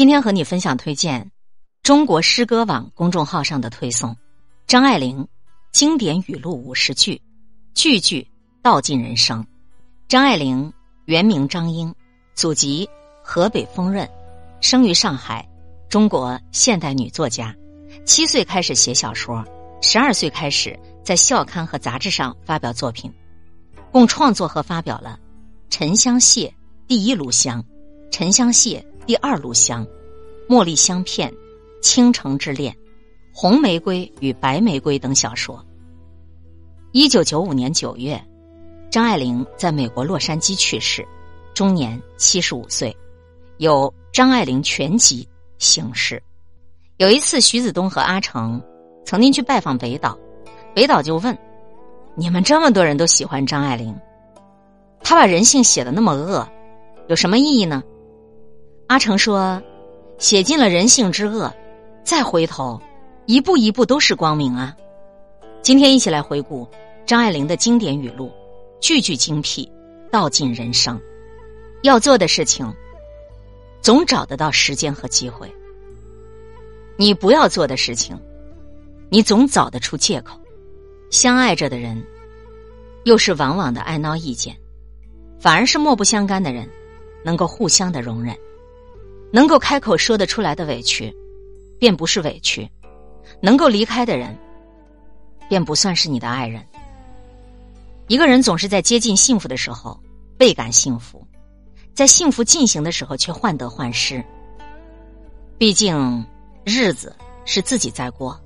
今天和你分享推荐中国诗歌网公众号上的推送：张爱玲经典语录五十句，句句道尽人生。张爱玲原名张英，祖籍河北丰润，生于上海，中国现代女作家。七岁开始写小说，十二岁开始在校刊和杂志上发表作品，共创作和发表了《沉香屑》第一炉香，《沉香屑》。第二炉香，茉莉香片，倾城之恋，红玫瑰与白玫瑰等小说。一九九五年九月，张爱玲在美国洛杉矶去世，终年七十五岁。有《张爱玲全集》形式。有一次，徐子东和阿成曾经去拜访北岛，北岛就问：“你们这么多人都喜欢张爱玲，他把人性写的那么恶，有什么意义呢？”阿成说：“写尽了人性之恶，再回头，一步一步都是光明啊！”今天一起来回顾张爱玲的经典语录，句句精辟，道尽人生。要做的事情，总找得到时间和机会；你不要做的事情，你总找得出借口。相爱着的人，又是往往的爱闹意见，反而是莫不相干的人，能够互相的容忍。能够开口说得出来的委屈，便不是委屈；能够离开的人，便不算是你的爱人。一个人总是在接近幸福的时候倍感幸福，在幸福进行的时候却患得患失。毕竟日子是自己在过，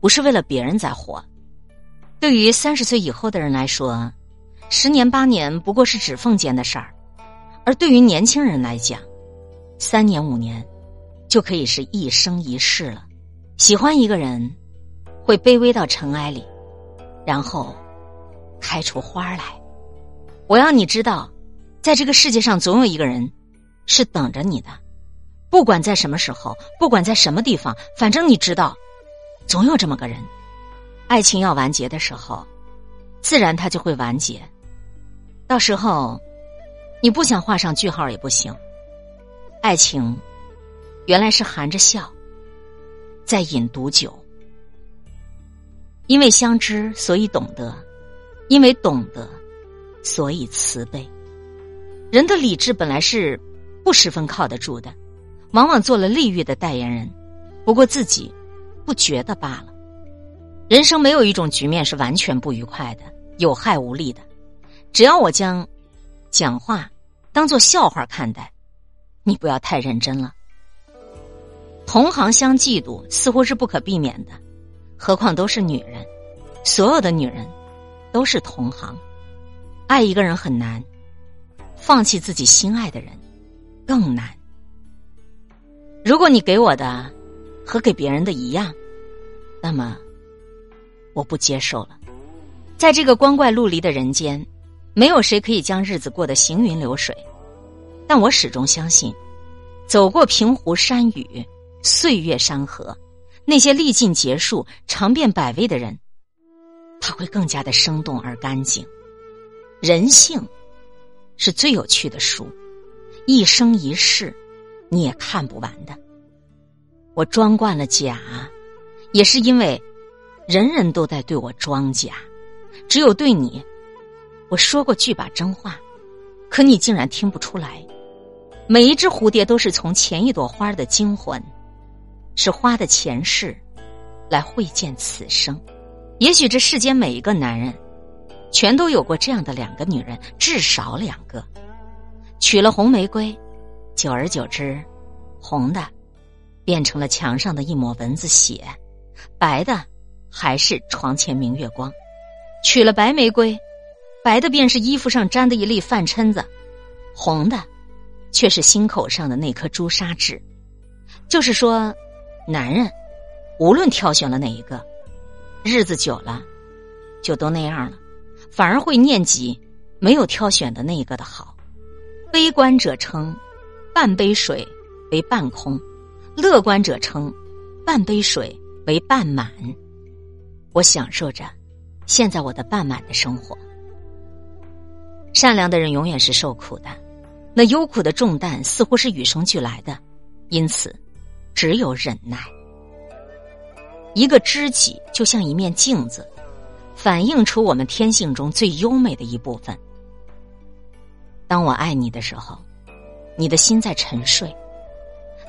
不是为了别人在活。对于三十岁以后的人来说，十年八年不过是指缝间的事儿；而对于年轻人来讲，三年五年，就可以是一生一世了。喜欢一个人，会卑微到尘埃里，然后开出花来。我要你知道，在这个世界上，总有一个人是等着你的。不管在什么时候，不管在什么地方，反正你知道，总有这么个人。爱情要完结的时候，自然它就会完结。到时候，你不想画上句号也不行。爱情，原来是含着笑，在饮毒酒。因为相知，所以懂得；因为懂得，所以慈悲。人的理智本来是不十分靠得住的，往往做了利欲的代言人，不过自己不觉得罢了。人生没有一种局面是完全不愉快的、有害无利的。只要我将讲话当做笑话看待。你不要太认真了。同行相嫉妒似乎是不可避免的，何况都是女人，所有的女人都是同行。爱一个人很难，放弃自己心爱的人更难。如果你给我的和给别人的一样，那么我不接受了。在这个光怪陆离的人间，没有谁可以将日子过得行云流水。但我始终相信，走过平湖山雨、岁月山河，那些历尽劫数、尝遍百味的人，他会更加的生动而干净。人性是最有趣的书，一生一世你也看不完的。我装惯了假，也是因为人人都在对我装假，只有对你，我说过句把真话，可你竟然听不出来。每一只蝴蝶都是从前一朵花的精魂，是花的前世，来会见此生。也许这世间每一个男人，全都有过这样的两个女人，至少两个。娶了红玫瑰，久而久之，红的变成了墙上的一抹蚊子血，白的还是床前明月光。娶了白玫瑰，白的便是衣服上沾的一粒饭碜子，红的。却是心口上的那颗朱砂痣，就是说，男人无论挑选了哪一个，日子久了就都那样了，反而会念及没有挑选的那一个的好。悲观者称半杯水为半空，乐观者称半杯水为半满。我享受着现在我的半满的生活。善良的人永远是受苦的。那忧苦的重担似乎是与生俱来的，因此，只有忍耐。一个知己就像一面镜子，反映出我们天性中最优美的一部分。当我爱你的时候，你的心在沉睡；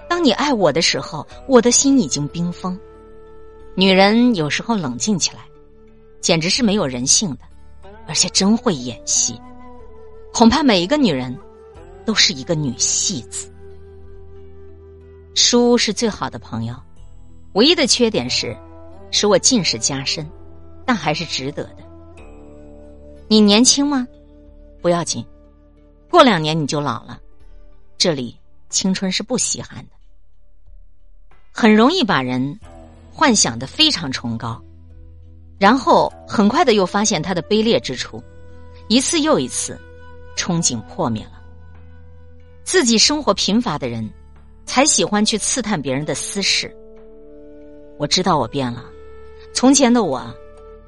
当你爱我的时候，我的心已经冰封。女人有时候冷静起来，简直是没有人性的，而且真会演戏。恐怕每一个女人都是一个女戏子。书是最好的朋友。唯一的缺点是，使我近视加深，但还是值得的。你年轻吗？不要紧，过两年你就老了。这里青春是不稀罕的，很容易把人幻想的非常崇高，然后很快的又发现他的卑劣之处，一次又一次，憧憬破灭了。自己生活贫乏的人，才喜欢去刺探别人的私事。我知道我变了，从前的我，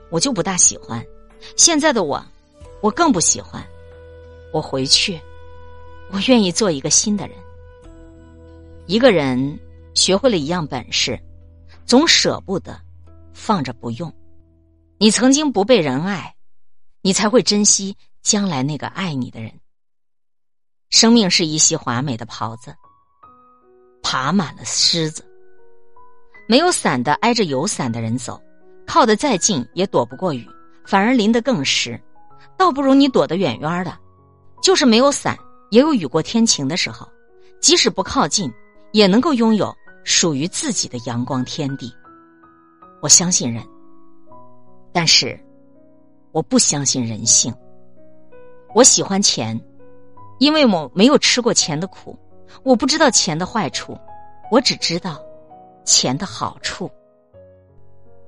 我就不大喜欢；现在的我，我更不喜欢。我回去，我愿意做一个新的人。一个人学会了一样本事，总舍不得放着不用。你曾经不被人爱，你才会珍惜将来那个爱你的人。生命是一袭华美的袍子，爬满了虱子。没有伞的挨着有伞的人走，靠得再近也躲不过雨，反而淋得更湿。倒不如你躲得远远的，就是没有伞，也有雨过天晴的时候。即使不靠近，也能够拥有属于自己的阳光天地。我相信人，但是我不相信人性。我喜欢钱，因为我没有吃过钱的苦，我不知道钱的坏处，我只知道。钱的好处。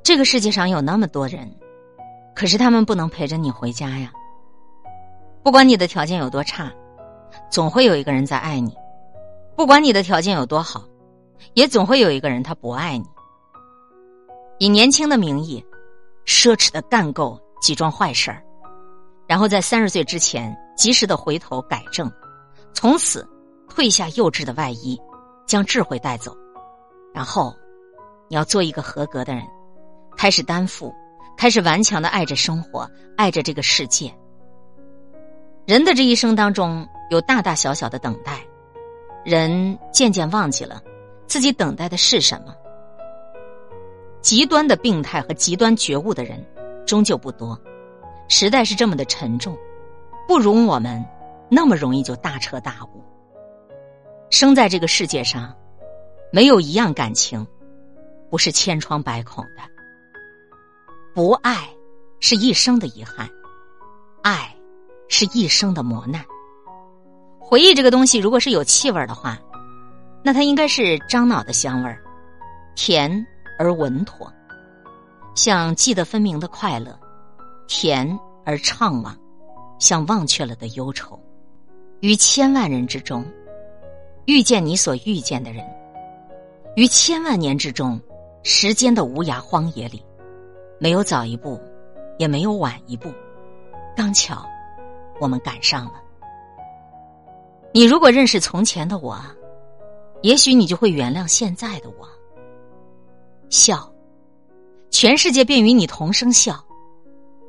这个世界上有那么多人，可是他们不能陪着你回家呀。不管你的条件有多差，总会有一个人在爱你；不管你的条件有多好，也总会有一个人他不爱你。以年轻的名义，奢侈的干够几桩坏事儿，然后在三十岁之前及时的回头改正，从此褪下幼稚的外衣，将智慧带走。然后，你要做一个合格的人，开始担负，开始顽强的爱着生活，爱着这个世界。人的这一生当中，有大大小小的等待，人渐渐忘记了自己等待的是什么。极端的病态和极端觉悟的人，终究不多。时代是这么的沉重，不容我们那么容易就大彻大悟。生在这个世界上。没有一样感情，不是千疮百孔的。不爱是一生的遗憾，爱是一生的磨难。回忆这个东西，如果是有气味的话，那它应该是樟脑的香味，甜而稳妥，像记得分明的快乐，甜而怅惘，像忘却了的忧愁。于千万人之中，遇见你所遇见的人。于千万年之中，时间的无涯荒野里，没有早一步，也没有晚一步，刚巧，我们赶上了。你如果认识从前的我，也许你就会原谅现在的我。笑，全世界便与你同声笑；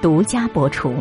独家播出。